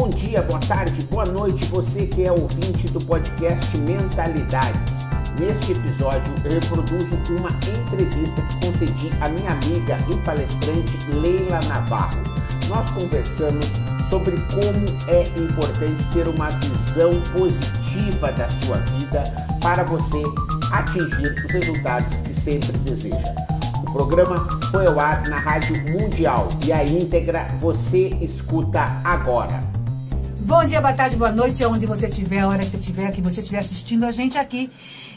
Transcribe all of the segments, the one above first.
Bom dia, boa tarde, boa noite, você que é ouvinte do podcast Mentalidades. Neste episódio, eu reproduzo uma entrevista que concedi à minha amiga e palestrante Leila Navarro. Nós conversamos sobre como é importante ter uma visão positiva da sua vida para você atingir os resultados que sempre deseja. O programa foi ao ar na Rádio Mundial e a íntegra você escuta agora. Bom dia, boa tarde, boa noite, onde você estiver, a hora que você estiver, que você estiver assistindo a gente aqui.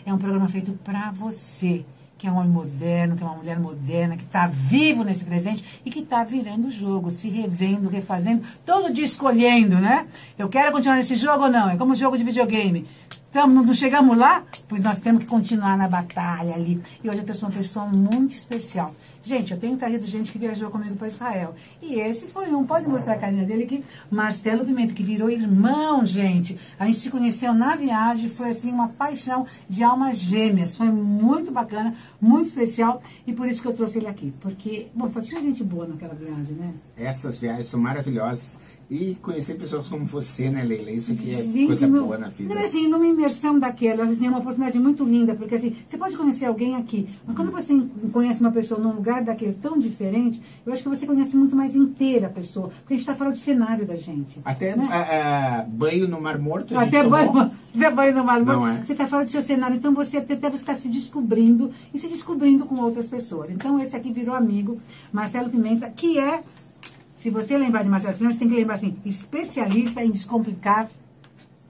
É um programa feito para você, que é um homem moderno, que é uma mulher moderna, que está vivo nesse presente e que está virando o jogo, se revendo, refazendo, todo dia escolhendo, né? Eu quero continuar nesse jogo ou não? É como um jogo de videogame. Tamo, não chegamos lá? Pois nós temos que continuar na batalha ali. E hoje eu trouxe uma pessoa muito especial. Gente, eu tenho trazido gente que viajou comigo para Israel. E esse foi um, pode mostrar a carinha dele aqui, Marcelo Pimenta, que virou irmão, gente. A gente se conheceu na viagem, foi assim uma paixão de almas gêmeas. Foi muito bacana, muito especial. E por isso que eu trouxe ele aqui. Porque, bom, só tinha gente boa naquela viagem, né? Essas viagens são maravilhosas. E conhecer pessoas como você, né, Leila? Isso que é Gente, coisa não- boa na vida. Não, assim, numa imersão daquela, assim, é uma oportunidade muito linda, porque assim, você pode conhecer alguém aqui, mas quando você conhece uma pessoa num lugar daquele tão diferente, eu acho que você conhece muito mais inteira a pessoa, porque a gente está fora do cenário da gente. Até né? ah, ah, banho no Mar Morto. a Até banho, até banho no mar morto. é? Você está fora do seu cenário, então você até até está se descobrindo e se descobrindo com outras pessoas. Então esse aqui virou amigo, Marcelo Pimenta, que é, se você lembrar de Marcelo você tem que lembrar assim, especialista em descomplicar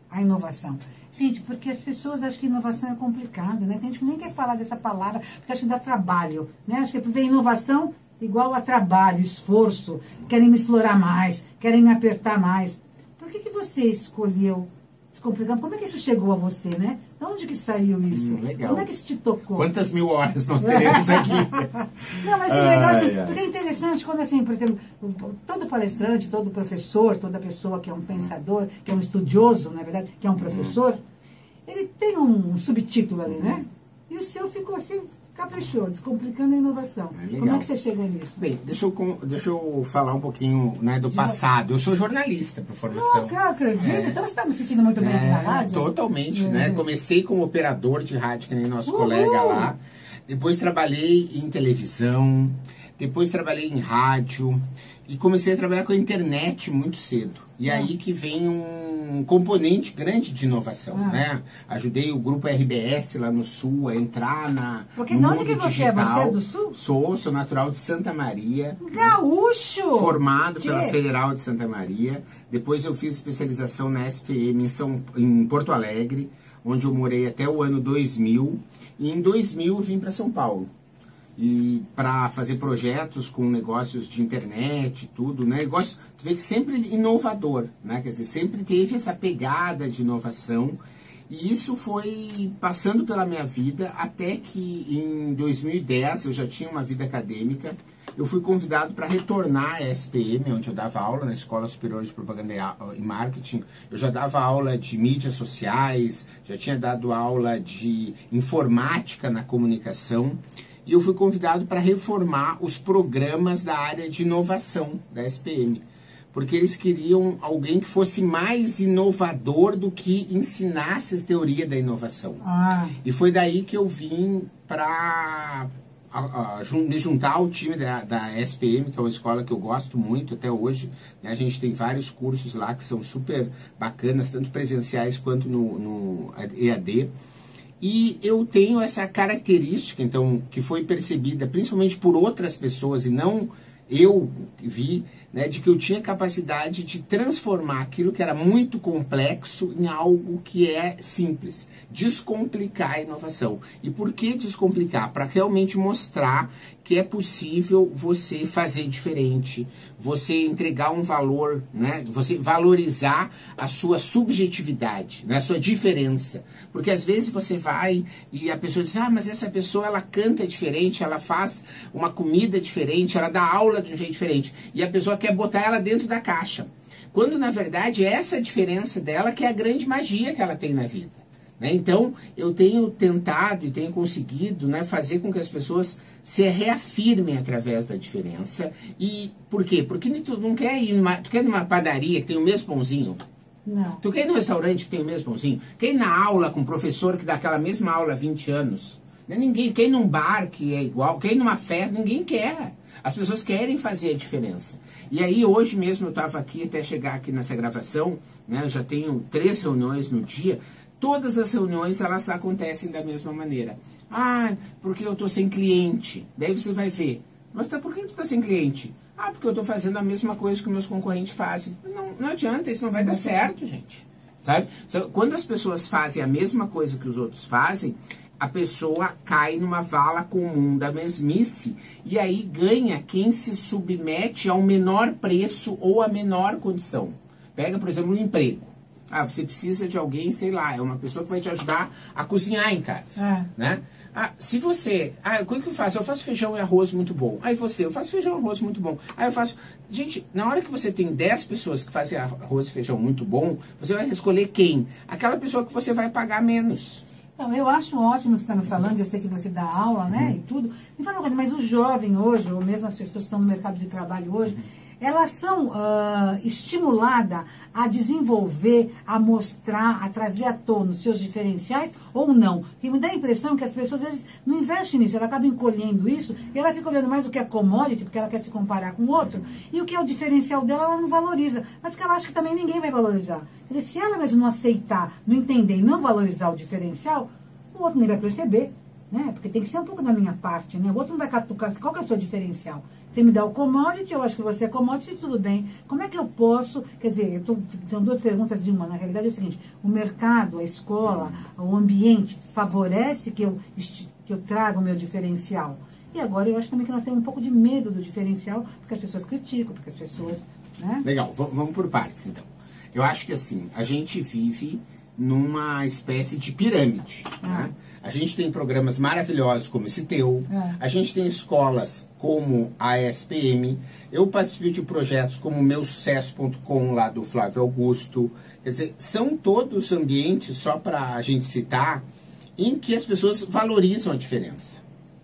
a inovação. Gente, porque as pessoas acham que inovação é complicado, né? Tem gente que nem quer falar dessa palavra, porque acha que dá trabalho, né? Acho que ver inovação igual a trabalho, esforço, querem me explorar mais, querem me apertar mais. Por que, que você escolheu descomplicar? Como é que isso chegou a você, né? De onde que saiu isso? Hum, legal. Como é que isso te tocou? Quantas mil horas nós teremos aqui? Não, mas é legal assim, Ai, porque é interessante quando assim, por exemplo, todo palestrante, todo professor, toda pessoa que é um pensador, que é um estudioso, na verdade, que é um professor, ele tem um subtítulo ali, né? E o seu ficou assim, caprichou, descomplicando a inovação. É. Como é que você chegou nisso? Bem, deixa eu, deixa eu falar um pouquinho né, do passado. Eu sou jornalista por formação. Ah, cara, acredita? É. Então você está me sentindo muito bem aqui na É, rádio? totalmente, É. né? Comecei como operador de rádio, que nem nosso Uhul! colega lá. Depois trabalhei em televisão, depois trabalhei em rádio e comecei a trabalhar com a internet muito cedo. E Ah. aí que vem um componente grande de inovação, Ah. né? Ajudei o grupo RBS lá no Sul a entrar na Porque no de onde que você é? digital. Você é do Sul? Sou, sou natural de Santa Maria Gaúcho! formado Tchê. pela Federal de Santa Maria. Depois eu fiz especialização na SPM em, São, em Porto Alegre, onde eu morei até o ano 2000. E em 2000 eu vim para São Paulo. E para fazer projetos com negócios de internet tudo, né? Negócio, tu vê que sempre inovador, né? Quer dizer, sempre teve essa pegada de inovação. E isso foi passando pela minha vida até que em 2010 eu já tinha uma vida acadêmica. Eu fui convidado para retornar à SPM, onde eu dava aula na Escola Superior de Propaganda e Marketing. Eu já dava aula de mídias sociais, já tinha dado aula de informática na comunicação. E eu fui convidado para reformar os programas da área de inovação da SPM porque eles queriam alguém que fosse mais inovador do que ensinasse a teoria da inovação. Ah, E foi daí que eu vim para me juntar ao time da, da SPM, que é uma escola que eu gosto muito até hoje. né? A gente tem vários cursos lá que são super bacanas, tanto presenciais quanto no, no EAD. E eu tenho essa característica, então, que foi percebida principalmente por outras pessoas e não eu vi, né, de que eu tinha capacidade de transformar aquilo que era muito complexo em algo que é simples, descomplicar a inovação. E por que descomplicar? Para realmente mostrar que é possível você fazer diferente, você entregar um valor, né? Você valorizar a sua subjetividade, né? a sua diferença. Porque às vezes você vai e a pessoa diz: "Ah, mas essa pessoa ela canta diferente, ela faz uma comida diferente, ela dá aula de um jeito diferente". E a pessoa quer botar ela dentro da caixa. Quando na verdade essa diferença dela que é a grande magia que ela tem na vida. Né? Então, eu tenho tentado e tenho conseguido né, fazer com que as pessoas se reafirmem através da diferença. E por quê? Porque tu não quer ir numa, tu quer numa padaria que tem o mesmo pãozinho. Não. Tu quer ir num restaurante que tem o mesmo pãozinho? Quer ir na aula com um professor que dá aquela mesma aula há 20 anos? Né? Ninguém quer ir num bar que é igual, quer ir numa festa, ninguém quer. As pessoas querem fazer a diferença. E aí, hoje mesmo, eu estava aqui, até chegar aqui nessa gravação, né, eu já tenho três reuniões no dia, todas as reuniões, elas acontecem da mesma maneira. Ah, porque eu estou sem cliente. Daí você vai ver. Mas tá, por que tu está sem cliente? Ah, porque eu estou fazendo a mesma coisa que meus concorrentes fazem. Não, não adianta, isso não vai dar certo, gente. Sabe? Quando as pessoas fazem a mesma coisa que os outros fazem, a pessoa cai numa vala comum da mesmice e aí ganha quem se submete ao menor preço ou à menor condição. Pega, por exemplo, um emprego. Ah, você precisa de alguém, sei lá, é uma pessoa que vai te ajudar a cozinhar em casa, é. né? Ah, se você. Ah, o que eu faço? Eu faço feijão e arroz muito bom. Aí você, eu faço feijão e arroz muito bom. Aí eu faço. Gente, na hora que você tem 10 pessoas que fazem arroz e feijão muito bom, você vai escolher quem? Aquela pessoa que você vai pagar menos. Então, eu acho ótimo o que você está falando, eu sei que você dá aula, né, uhum. e tudo. Me fala uma coisa, mas o jovem hoje, ou mesmo as pessoas que estão no mercado de trabalho hoje, uhum elas são uh, estimuladas a desenvolver, a mostrar, a trazer à tona os seus diferenciais ou não? Porque me dá a impressão que as pessoas às vezes não investem nisso, ela acaba encolhendo isso e ela fica olhando mais o que é commodity, porque ela quer se comparar com o outro, e o que é o diferencial dela ela não valoriza, mas que ela acha que também ninguém vai valorizar. Se ela mesmo não aceitar, não entender e não valorizar o diferencial, o outro nem vai perceber. Né? Porque tem que ser um pouco da minha parte, né? O outro não vai catucar. Qual que é o seu diferencial? Você me dá o commodity, eu acho que você é commodity, tudo bem. Como é que eu posso, quer dizer, tô, são duas perguntas de uma. Na realidade é o seguinte, o mercado, a escola, o ambiente favorece que eu, que eu traga o meu diferencial? E agora eu acho também que nós temos um pouco de medo do diferencial, porque as pessoas criticam, porque as pessoas... Né? Legal, vamos por partes então. Eu acho que assim, a gente vive numa espécie de pirâmide. Ah. Né? A gente tem programas maravilhosos como esse teu, é. a gente tem escolas como a SPM, eu participei de projetos como o meusucesso.com lá do Flávio Augusto. Quer dizer, são todos ambientes, só para a gente citar, em que as pessoas valorizam a diferença.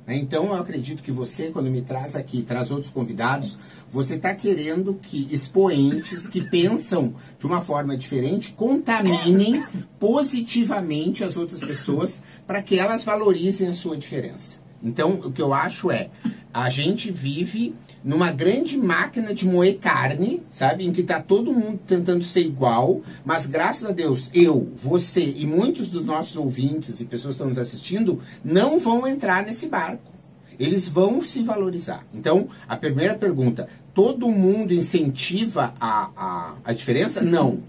Né? Então, eu acredito que você, quando me traz aqui, traz outros convidados, você está querendo que expoentes que pensam de uma forma diferente contaminem positivamente as outras pessoas para que elas valorizem a sua diferença. Então, o que eu acho é, a gente vive numa grande máquina de moer carne, sabe? Em que está todo mundo tentando ser igual, mas graças a Deus, eu, você e muitos dos nossos ouvintes e pessoas que estão nos assistindo não vão entrar nesse barco. Eles vão se valorizar. Então, a primeira pergunta: todo mundo incentiva a, a, a diferença? Não.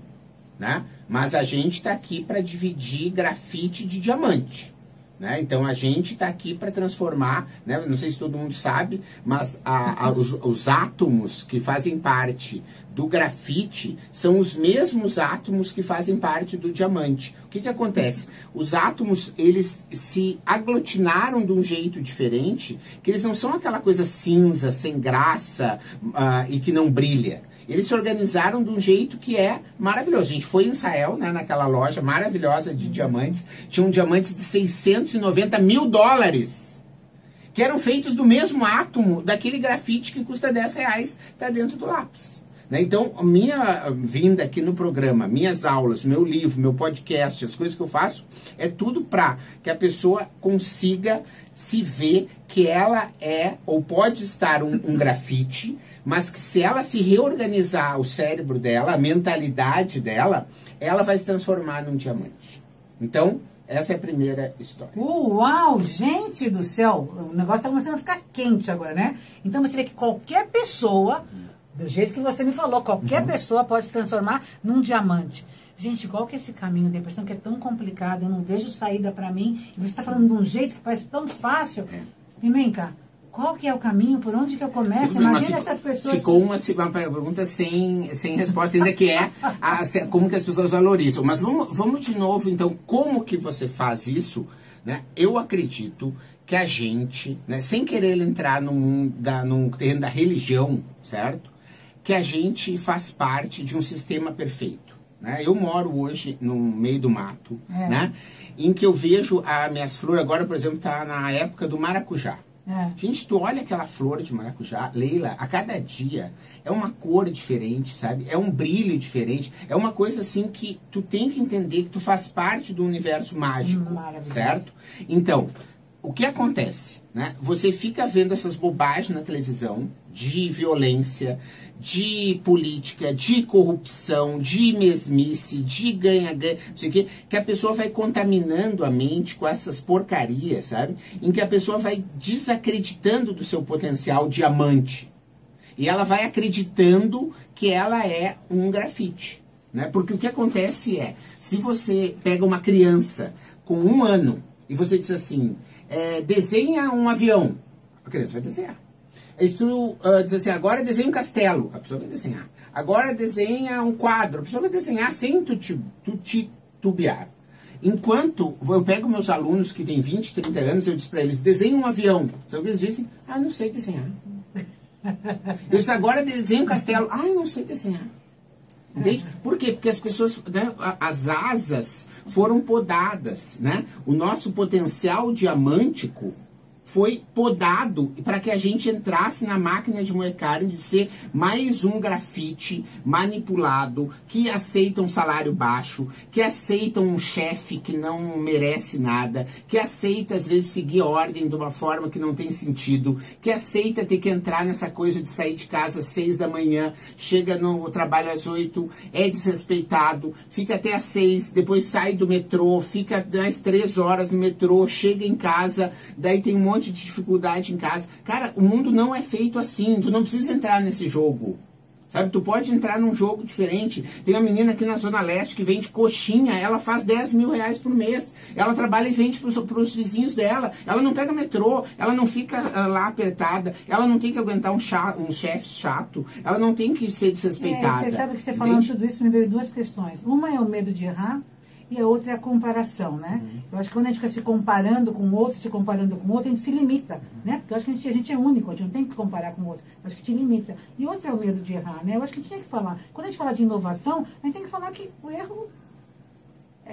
Né? Mas a gente está aqui para dividir grafite de diamante. Né? Então a gente está aqui para transformar, né? não sei se todo mundo sabe, mas a, a, os, os, átomos que fazem parte do grafite são os mesmos átomos que fazem parte do diamante. O que, que acontece? Os átomos eles se aglutinaram de um jeito diferente, que eles não são aquela coisa cinza, sem graça uh, e que não brilha eles se organizaram de um jeito que é maravilhoso. A gente foi em Israel, né, naquela loja maravilhosa de diamantes. Tinham diamantes de 690 mil dólares, que eram feitos do mesmo átomo daquele grafite que custa 10 reais, está dentro do lápis. Né? Então, a minha vinda aqui no programa, minhas aulas, meu livro, meu podcast, as coisas que eu faço, é tudo para que a pessoa consiga se ver que ela é ou pode estar um, um grafite, mas que se ela se reorganizar o cérebro dela, a mentalidade dela, ela vai se transformar num diamante. Então, essa é a primeira história. Uau, gente do céu! O negócio está começando a ficar quente agora, né? Então você vê que qualquer pessoa, do jeito que você me falou, qualquer uhum. pessoa pode se transformar num diamante. Gente, qual que é esse caminho? Depressão que é tão complicado, eu não vejo saída para mim. E você está falando de um jeito que parece tão fácil. É. E vem cá, qual que é o caminho? Por onde que eu começo? Imagina essas pessoas... Ficou uma, uma pergunta sem, sem resposta, ainda que é a, como que as pessoas valorizam. Mas vamos, vamos de novo, então, como que você faz isso? Né? Eu acredito que a gente, né, sem querer entrar no, mundo da, no terreno da religião, certo? Que a gente faz parte de um sistema perfeito. né? Eu moro hoje no meio do mato, É. né? Em que eu vejo as minhas flores, agora, por exemplo, tá na época do maracujá. É. Gente, tu olha aquela flor de maracujá, Leila, a cada dia é uma cor diferente, sabe? É um brilho diferente. É uma coisa assim que tu tem que entender que tu faz parte do universo mágico, certo? Então, o que acontece? Né? Você fica vendo essas bobagens na televisão de violência, de política, de corrupção, de mesmice, de ganha-ganha, não sei o quê, que a pessoa vai contaminando a mente com essas porcarias, sabe? Em que a pessoa vai desacreditando do seu potencial diamante. E ela vai acreditando que ela é um grafite. Né? Porque o que acontece é, se você pega uma criança com um ano e você diz assim, é, desenha um avião, a criança vai desenhar. E tu ah, diz assim, agora desenha um castelo, a pessoa vai desenhar. Agora desenha um quadro, a pessoa vai desenhar sem tu titubear. Enquanto eu pego meus alunos que têm 20, 30 anos, eu disse para eles, desenha um avião. O que eles dizem? Ah, não sei desenhar. Eu disse, agora desenha um castelo. Ah, não sei desenhar. Entende? Por quê? Porque as pessoas, né, as asas foram podadas, né? O nosso potencial diamântico foi podado para que a gente entrasse na máquina de moer carne de ser mais um grafite manipulado, que aceita um salário baixo, que aceita um chefe que não merece nada, que aceita às vezes seguir ordem de uma forma que não tem sentido, que aceita ter que entrar nessa coisa de sair de casa às seis da manhã, chega no trabalho às oito, é desrespeitado, fica até às seis, depois sai do metrô, fica mais três horas no metrô, chega em casa, daí tem um monte de dificuldade em casa. Cara, o mundo não é feito assim, tu não precisa entrar nesse jogo. Sabe, tu pode entrar num jogo diferente. Tem uma menina aqui na Zona Leste que vende coxinha, ela faz 10 mil reais por mês. Ela trabalha e vende para os vizinhos dela. Ela não pega metrô, ela não fica ah, lá apertada, ela não tem que aguentar um, um chefe chato, ela não tem que ser desrespeitada. É, você sabe que você falando entende? tudo isso me veio duas questões. Uma é o medo de errar e a outra é a comparação, né? Uhum. Eu acho que quando a gente fica se comparando com o outro, se comparando com o outro, a gente se limita, né? Porque eu acho que a gente, a gente é único, a gente não tem que comparar com o outro. Eu acho que te limita. E outra é o medo de errar, né? Eu acho que tinha que falar. Quando a gente fala de inovação, a gente tem que falar que o erro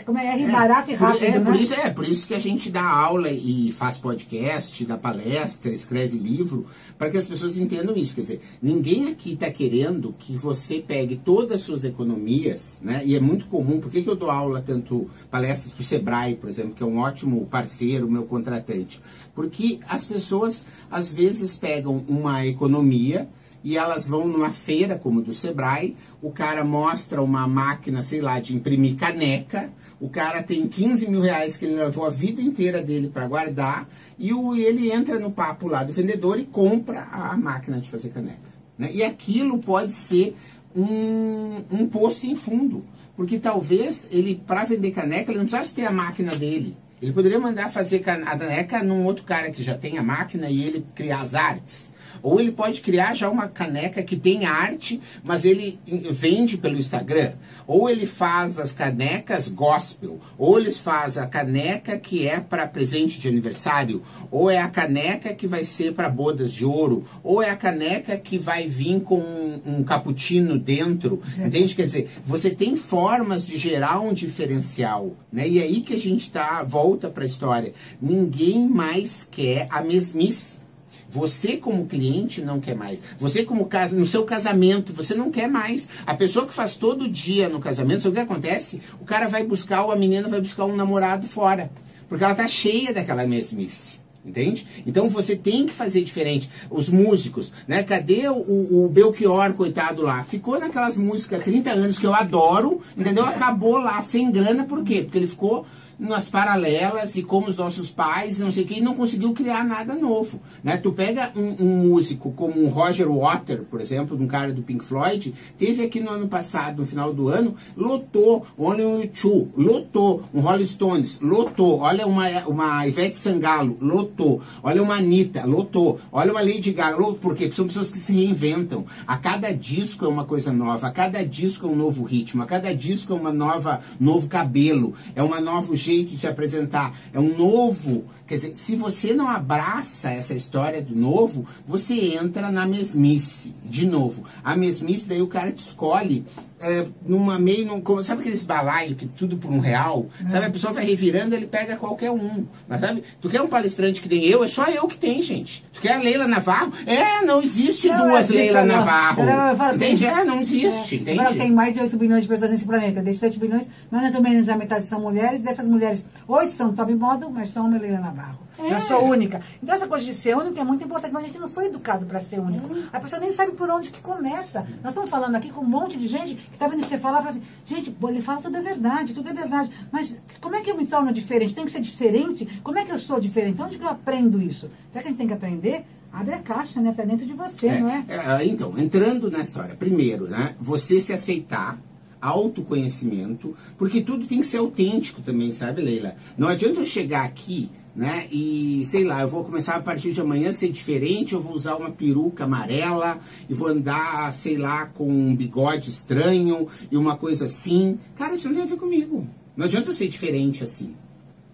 como é erro barato e por- rápido, é, né? por isso, é por isso que a gente dá aula e faz podcast, dá palestra, escreve livro, para que as pessoas entendam isso. Quer dizer, ninguém aqui está querendo que você pegue todas as suas economias, né? E é muito comum, por que, que eu dou aula tanto palestras para o Sebrae, por exemplo, que é um ótimo parceiro, meu contratante? Porque as pessoas às vezes pegam uma economia e elas vão numa feira como do Sebrae, o cara mostra uma máquina, sei lá, de imprimir caneca, o cara tem 15 mil reais que ele levou a vida inteira dele para guardar, e o, ele entra no papo lá do vendedor e compra a máquina de fazer caneca. né? E aquilo pode ser um, um poço sem fundo, porque talvez ele, para vender caneca, ele não precisasse ter a máquina dele. Ele poderia mandar fazer a caneca num outro cara que já tem a máquina e ele criar as artes. Ou ele pode criar já uma caneca que tem arte, mas ele vende pelo Instagram. Ou ele faz as canecas gospel. Ou ele faz a caneca que é para presente de aniversário. Ou é a caneca que vai ser para bodas de ouro. Ou é a caneca que vai vir com um, um cappuccino dentro. Entende? Quer dizer, você tem formas de gerar um diferencial. Né? E é aí que a gente tá, volta para a história. Ninguém mais quer a mesmice. Você como cliente não quer mais. Você como casa, no seu casamento, você não quer mais. A pessoa que faz todo dia no casamento, sabe o que acontece? O cara vai buscar, ou a menina vai buscar um namorado fora. Porque ela tá cheia daquela mesmice. Entende? Então você tem que fazer diferente. Os músicos, né? Cadê o, o Belchior, coitado lá? Ficou naquelas músicas há 30 anos que eu adoro, entendeu? Acabou lá sem grana, por quê? Porque ele ficou nas paralelas e como os nossos pais, não sei o que, e não conseguiu criar nada novo. Né? Tu pega um, um músico como um Roger Water, por exemplo, um cara do Pink Floyd, teve aqui no ano passado, no final do ano, lotou, Only You Two, lotou, um Rolling Stones, lotou, olha uma, uma Ivete Sangalo, lotou, olha uma Anitta, lotou, olha uma Lady Gaga, lotou? Porque são pessoas que se reinventam. A cada disco é uma coisa nova, a cada disco é um novo ritmo, a cada disco é uma nova, novo cabelo, é uma novo jeito de se apresentar, é um novo. Quer dizer, se você não abraça essa história do novo, você entra na mesmice, de novo. A mesmice, daí o cara te escolhe é, numa meio, num, como, sabe aqueles balaio que tudo por um real? É. Sabe, a pessoa vai revirando, ele pega qualquer um. Mas sabe, tu quer um palestrante que tem eu, é só eu que tem, gente. Tu quer a Leila Navarro? É, não existe não, duas é, Leila não, Navarro. Não, não, entende? Tem, é, não existe, é, entende? tem mais de 8 bilhões de pessoas nesse planeta. Desses 8 bilhões, mais ou menos a metade são mulheres. Dessas mulheres, 8 são top model, mas são uma Leila Navarro. É. Eu sou única. Então essa coisa de ser única é muito importante, mas a gente não foi educado para ser único. Hum. A pessoa nem sabe por onde que começa. Nós estamos falando aqui com um monte de gente que está vendo você falar, fala assim, gente, ele fala tudo é verdade, tudo é verdade. Mas como é que eu me torno diferente? Tem que ser diferente? Como é que eu sou diferente? Onde que eu aprendo isso? Será que a gente tem que aprender? Abre a caixa, né? Tá dentro de você, é, não é? é? Então, entrando na história, primeiro, né? Você se aceitar, autoconhecimento, porque tudo tem que ser autêntico também, sabe, Leila? Não adianta eu chegar aqui né? E sei lá, eu vou começar a partir de amanhã a ser diferente, eu vou usar uma peruca amarela e vou andar, sei lá, com um bigode estranho e uma coisa assim. Cara, isso não tem a ver comigo. Não adianta eu ser diferente assim.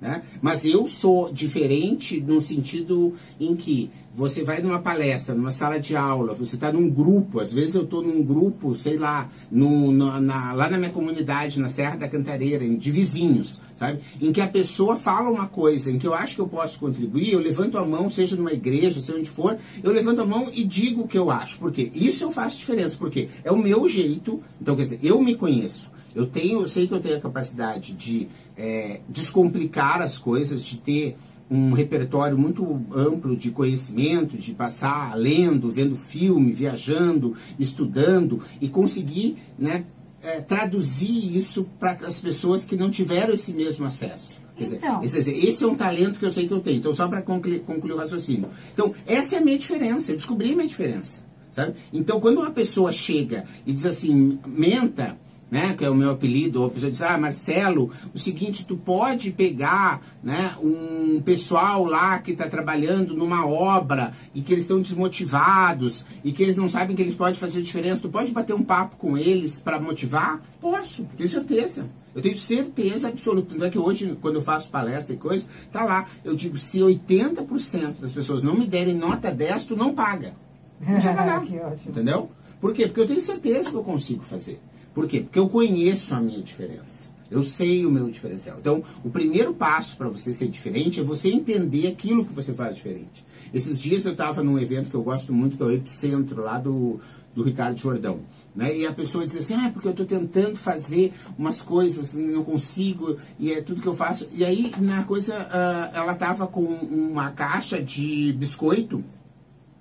Né? Mas eu sou diferente no sentido em que você vai numa palestra, numa sala de aula, você está num grupo, às vezes eu estou num grupo, sei lá, no, na, lá na minha comunidade, na Serra da Cantareira, de vizinhos, sabe? Em que a pessoa fala uma coisa, em que eu acho que eu posso contribuir, eu levanto a mão, seja numa igreja, seja onde for, eu levanto a mão e digo o que eu acho. Porque isso eu faço diferença, porque é o meu jeito, então quer dizer, eu me conheço. Eu tenho, eu sei que eu tenho a capacidade de é, descomplicar as coisas, de ter um repertório muito amplo de conhecimento, de passar lendo, vendo filme, viajando, estudando e conseguir né, é, traduzir isso para as pessoas que não tiveram esse mesmo acesso. Quer então. dizer, esse, esse, é um talento que eu sei que eu tenho. Então, só para concluir, concluir o raciocínio. Então, essa é a minha diferença. Eu descobri a minha diferença. Sabe? Então, quando uma pessoa chega e diz assim, menta, né, que é o meu apelido, ou a pessoa diz, ah, Marcelo, o seguinte, tu pode pegar né, um pessoal lá que está trabalhando numa obra e que eles estão desmotivados e que eles não sabem que eles podem fazer diferença, tu pode bater um papo com eles para motivar? Posso, tenho certeza. Eu tenho certeza absoluta. Não é que hoje, quando eu faço palestra e coisa, tá lá. Eu digo, se 80% das pessoas não me derem nota 10, tu não paga. Não precisa pagar. Entendeu? Por quê? Porque eu tenho certeza que eu consigo fazer. Por quê? Porque eu conheço a minha diferença. Eu sei o meu diferencial. Então, o primeiro passo para você ser diferente é você entender aquilo que você faz diferente. Esses dias eu estava num evento que eu gosto muito, que é o Epicentro, lá do, do Ricardo Jordão. Né? E a pessoa diz assim, ah, porque eu estou tentando fazer umas coisas, não consigo, e é tudo que eu faço. E aí, na coisa, uh, ela estava com uma caixa de biscoito,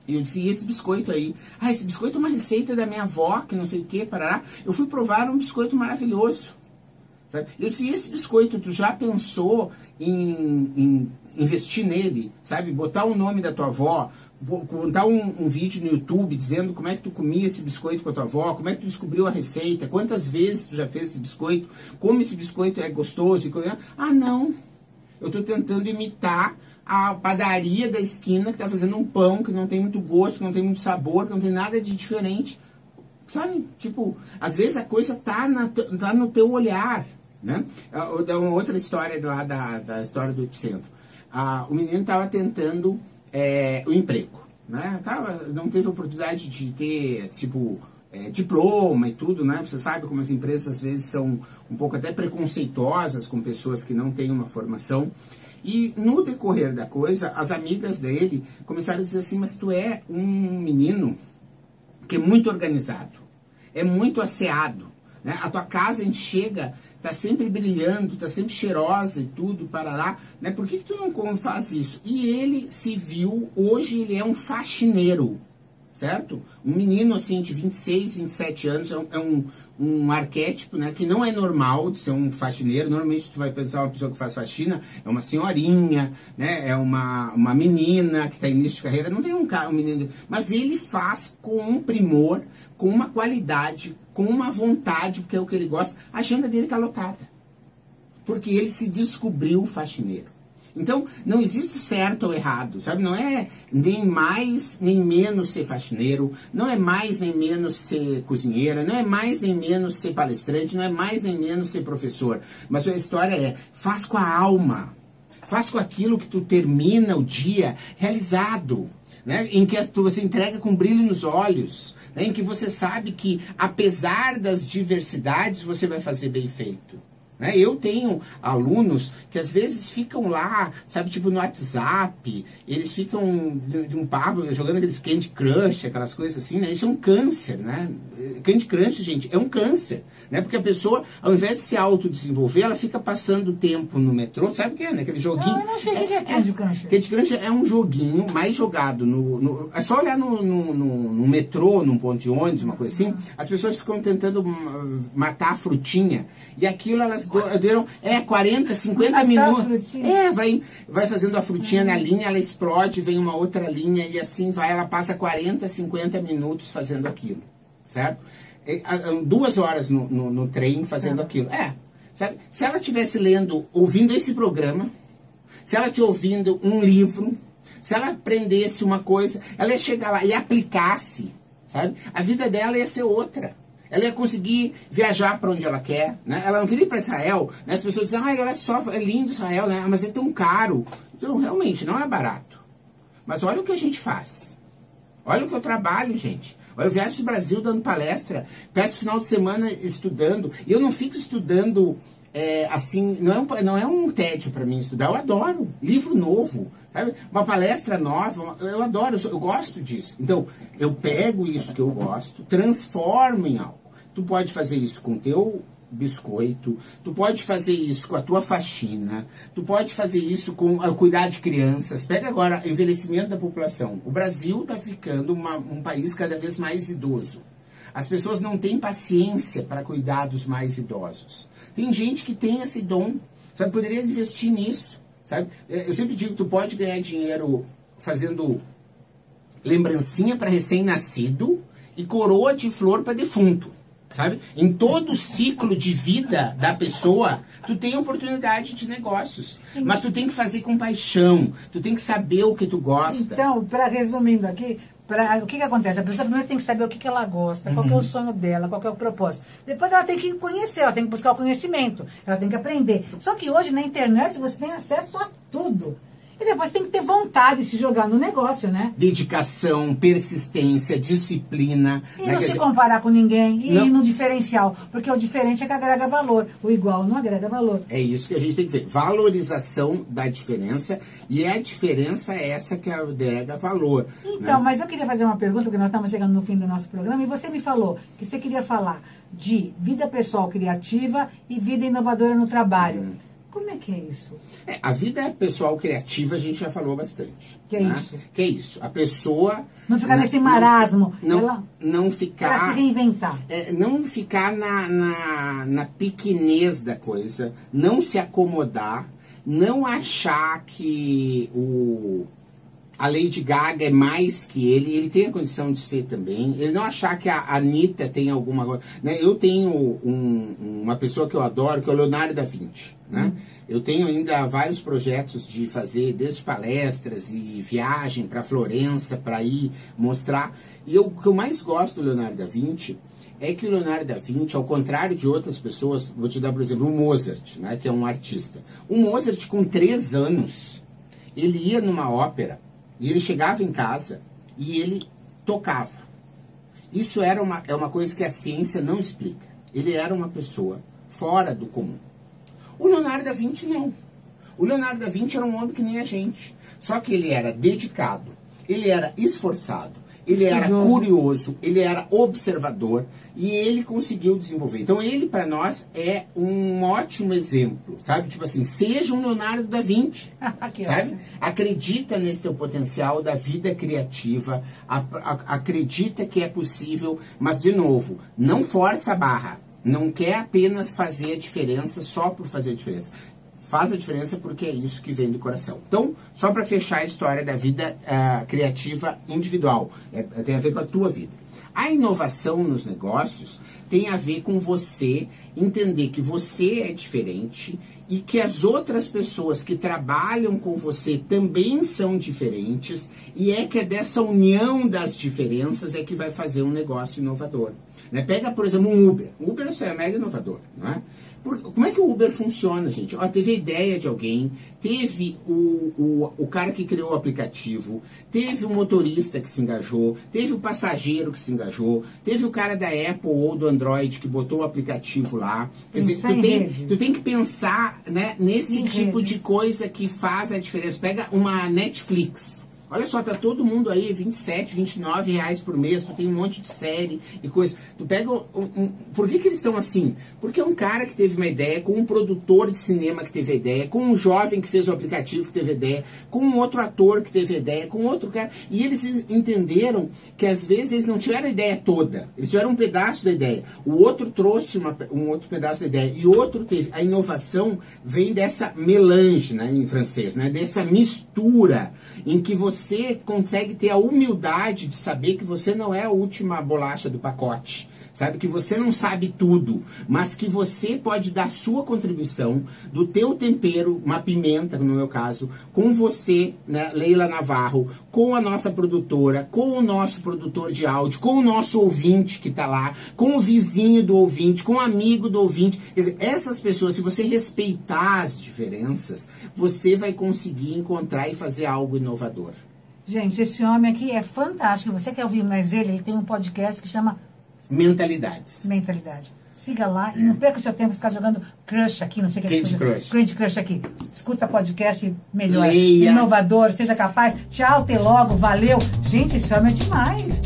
e eu disse, e esse biscoito aí? Ah, esse biscoito é uma receita da minha avó, que não sei o que, parará. Eu fui provar um biscoito maravilhoso. Sabe? Eu disse, e esse biscoito, tu já pensou em, em investir nele? Sabe? Botar o nome da tua avó, contar um, um, vídeo no YouTube dizendo como é que tu comia esse biscoito com a tua avó, como é que tu descobriu a receita, quantas vezes tu já fez esse biscoito, como esse biscoito é gostoso. E... Ah, não. Eu estou tentando imitar a padaria da esquina que está fazendo um pão que não tem muito gosto, que não tem muito sabor, que não tem nada de diferente. Sabe? Tipo, às vezes a coisa tá, na, tá no teu olhar. Né? Ah, uma outra história lá da, da história do epicentro. Ah, o menino estava tentando é, o emprego. Né? Tava, não teve oportunidade de ter, tipo, é, diploma e tudo, né? Você sabe como as empresas às vezes são um pouco até preconceituosas com pessoas que não têm uma formação. E no decorrer da coisa, as amigas dele começaram a dizer assim: Mas tu é um menino que é muito organizado, é muito asseado, né? a tua casa enxerga, tá sempre brilhando, tá sempre cheirosa e tudo, para lá, né? Por que, que tu não faz isso? E ele se viu, hoje ele é um faxineiro, certo? Um menino assim de 26, 27 anos, é um, é um um arquétipo, né, que não é normal de ser um faxineiro. Normalmente tu vai pensar uma pessoa que faz faxina é uma senhorinha, né, é uma, uma menina que está início de carreira. Não tem um cara, um menino, mas ele faz com um primor, com uma qualidade, com uma vontade, porque é o que ele gosta. A agenda dele está lotada, porque ele se descobriu faxineiro. Então, não existe certo ou errado, sabe? Não é nem mais nem menos ser faxineiro, não é mais nem menos ser cozinheira, não é mais nem menos ser palestrante, não é mais nem menos ser professor. Mas a história é, faz com a alma, faz com aquilo que tu termina o dia realizado. né? em que você entrega com brilho nos olhos, né? em que você sabe que, apesar das diversidades, você vai fazer bem feito. Né? Eu tenho alunos que às vezes ficam lá, sabe, tipo no WhatsApp, eles ficam de, um papo, jogando aqueles Candy Crush, aquelas coisas assim, né? Isso é um câncer, né? Candy Crush, gente, é um câncer, né? Porque a pessoa, ao invés de se autodesenvolver, ela fica passando tempo no metrô, sabe o que é, né? Aquele joguinho. Não, eu não sei o que é, é Candy Crush. Candy Crush é um joguinho mais jogado no. no é só olhar no, no, no, no metrô, num ponto de ônibus, uma coisa assim, as pessoas ficam tentando matar a frutinha. E aquilo elas duram é, 40, 50 minutos. É, vai, vai fazendo a frutinha na linha, ela explode, vem uma outra linha e assim vai, ela passa 40, 50 minutos fazendo aquilo. Certo? duas horas no, no, no trem fazendo é. aquilo. É. Sabe? Se ela estivesse lendo, ouvindo esse programa, se ela estivesse ouvindo um livro, se ela aprendesse uma coisa, ela ia chegar lá e aplicasse, sabe? A vida dela ia ser outra. Ela ia conseguir viajar para onde ela quer, né? Ela não queria ir para Israel, né? As pessoas dizem, ah, ela é só, é lindo Israel, né? Mas é tão caro. Então, realmente, não é barato. Mas olha o que a gente faz. Olha o que eu trabalho, gente. Eu viajo do Brasil dando palestra, peço final de semana estudando. E eu não fico estudando é, assim, não é um, não é um tédio para mim estudar. Eu adoro livro novo, sabe? Uma palestra nova, eu adoro, eu, sou, eu gosto disso. Então, eu pego isso que eu gosto, transformo em algo. Tu pode fazer isso com teu biscoito, tu pode fazer isso com a tua faxina, tu pode fazer isso com uh, cuidar de crianças. Pega agora envelhecimento da população. O Brasil está ficando uma, um país cada vez mais idoso. As pessoas não têm paciência para cuidar dos mais idosos. Tem gente que tem esse dom, sabe? Poderia investir nisso, sabe? É, eu sempre digo que tu pode ganhar dinheiro fazendo lembrancinha para recém-nascido e coroa de flor para defunto sabe? Em todo o ciclo de vida da pessoa, tu tem oportunidade de negócios. Mas tu tem que fazer com paixão, tu tem que saber o que tu gosta. Então, para resumindo aqui, pra, o que, que acontece? A pessoa primeiro tem que saber o que, que ela gosta, uhum. qual é o uhum. sonho dela, qual é o propósito. Depois ela tem que conhecer, ela tem que buscar o conhecimento, ela tem que aprender. Só que hoje na internet você tem acesso a tudo. E depois tem que ter vontade de se jogar no negócio, né? Dedicação, persistência, disciplina. E né? não Quer se dizer... comparar com ninguém. E não. no diferencial. Porque o diferente é que agrega valor. O igual não agrega valor. É isso que a gente tem que ver. Valorização da diferença. E é a diferença é essa que agrega valor. Então, né? mas eu queria fazer uma pergunta, porque nós estamos chegando no fim do nosso programa. E você me falou que você queria falar de vida pessoal criativa e vida inovadora no trabalho. Hum. Como é que é isso? É, a vida pessoal criativa a gente já falou bastante. Que é né? isso? Que é isso. A pessoa. Não ficar nesse marasmo. Não, ela, não ficar. Para se reinventar. É, não ficar na, na, na pequenez da coisa. Não se acomodar. Não achar que o a Lady Gaga é mais que ele, ele tem a condição de ser também. Ele não achar que a Anitta tem alguma coisa. Né? Eu tenho um, uma pessoa que eu adoro, que é o Leonardo da Vinci. Né? Uhum. Eu tenho ainda vários projetos de fazer, desde palestras e viagem para Florença, para ir mostrar. E eu, o que eu mais gosto do Leonardo da Vinci é que o Leonardo da Vinci, ao contrário de outras pessoas, vou te dar, por exemplo, o Mozart, né, que é um artista. O Mozart, com três anos, ele ia numa ópera e ele chegava em casa e ele tocava. Isso era uma, é uma coisa que a ciência não explica. Ele era uma pessoa fora do comum. O Leonardo da Vinci não. O Leonardo da Vinci era um homem que nem a gente. Só que ele era dedicado, ele era esforçado, ele era curioso, ele era observador e ele conseguiu desenvolver. Então ele para nós é um ótimo exemplo, sabe? Tipo assim, seja um Leonardo da Vinci, sabe? Acredita nesse teu potencial da vida criativa, acredita que é possível, mas de novo, não força a barra. Não quer apenas fazer a diferença só por fazer a diferença faz a diferença porque é isso que vem do coração. Então, só para fechar a história da vida uh, criativa individual, é, tem a ver com a tua vida. A inovação nos negócios tem a ver com você entender que você é diferente e que as outras pessoas que trabalham com você também são diferentes e é que é dessa união das diferenças é que vai fazer um negócio inovador. Né? Pega, por exemplo, um Uber. O Uber é mega inovador, não é? Por, como é que o Uber funciona, gente? Ó, teve a ideia de alguém, teve o, o, o cara que criou o aplicativo, teve o motorista que se engajou, teve o passageiro que se engajou, teve o cara da Apple ou do Android que botou o aplicativo lá. Quer dizer, tu tem, tu tem que pensar né, nesse em tipo rede. de coisa que faz a diferença. Pega uma Netflix. Olha só, tá todo mundo aí, 27, 29 reais por mês, tu tem um monte de série e coisa. Tu pega. Um, um, por que, que eles estão assim? Porque é um cara que teve uma ideia, com um produtor de cinema que teve ideia, com um jovem que fez o aplicativo que teve ideia, com um outro ator que teve ideia, com outro cara. E eles entenderam que às vezes eles não tiveram a ideia toda, eles tiveram um pedaço da ideia. O outro trouxe uma, um outro pedaço da ideia e outro teve. A inovação vem dessa melange, né, em francês, né, dessa mistura em que você consegue ter a humildade de saber que você não é a última bolacha do pacote, sabe? Que você não sabe tudo, mas que você pode dar sua contribuição do teu tempero, uma pimenta, no meu caso, com você, né, Leila Navarro, com a nossa produtora, com o nosso produtor de áudio, com o nosso ouvinte que está lá, com o vizinho do ouvinte, com o amigo do ouvinte. Dizer, essas pessoas, se você respeitar as diferenças, você vai conseguir encontrar e fazer algo inovador. Gente, esse homem aqui é fantástico. Você quer ouvir mais ele? Ele tem um podcast que chama mentalidades. Mentalidade. Siga lá é. e não perca o seu tempo ficar jogando crush aqui, não sei o que. Candy Crush. Candy Crush aqui. Escuta podcast melhor. Leia. Inovador, seja capaz. Tchau, até logo, valeu. Gente, esse homem é demais.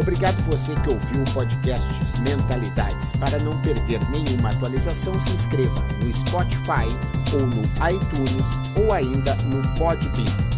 Obrigado você que ouviu o podcast Mentalidades. Para não perder nenhuma atualização, se inscreva no Spotify ou no iTunes ou ainda no Podbean.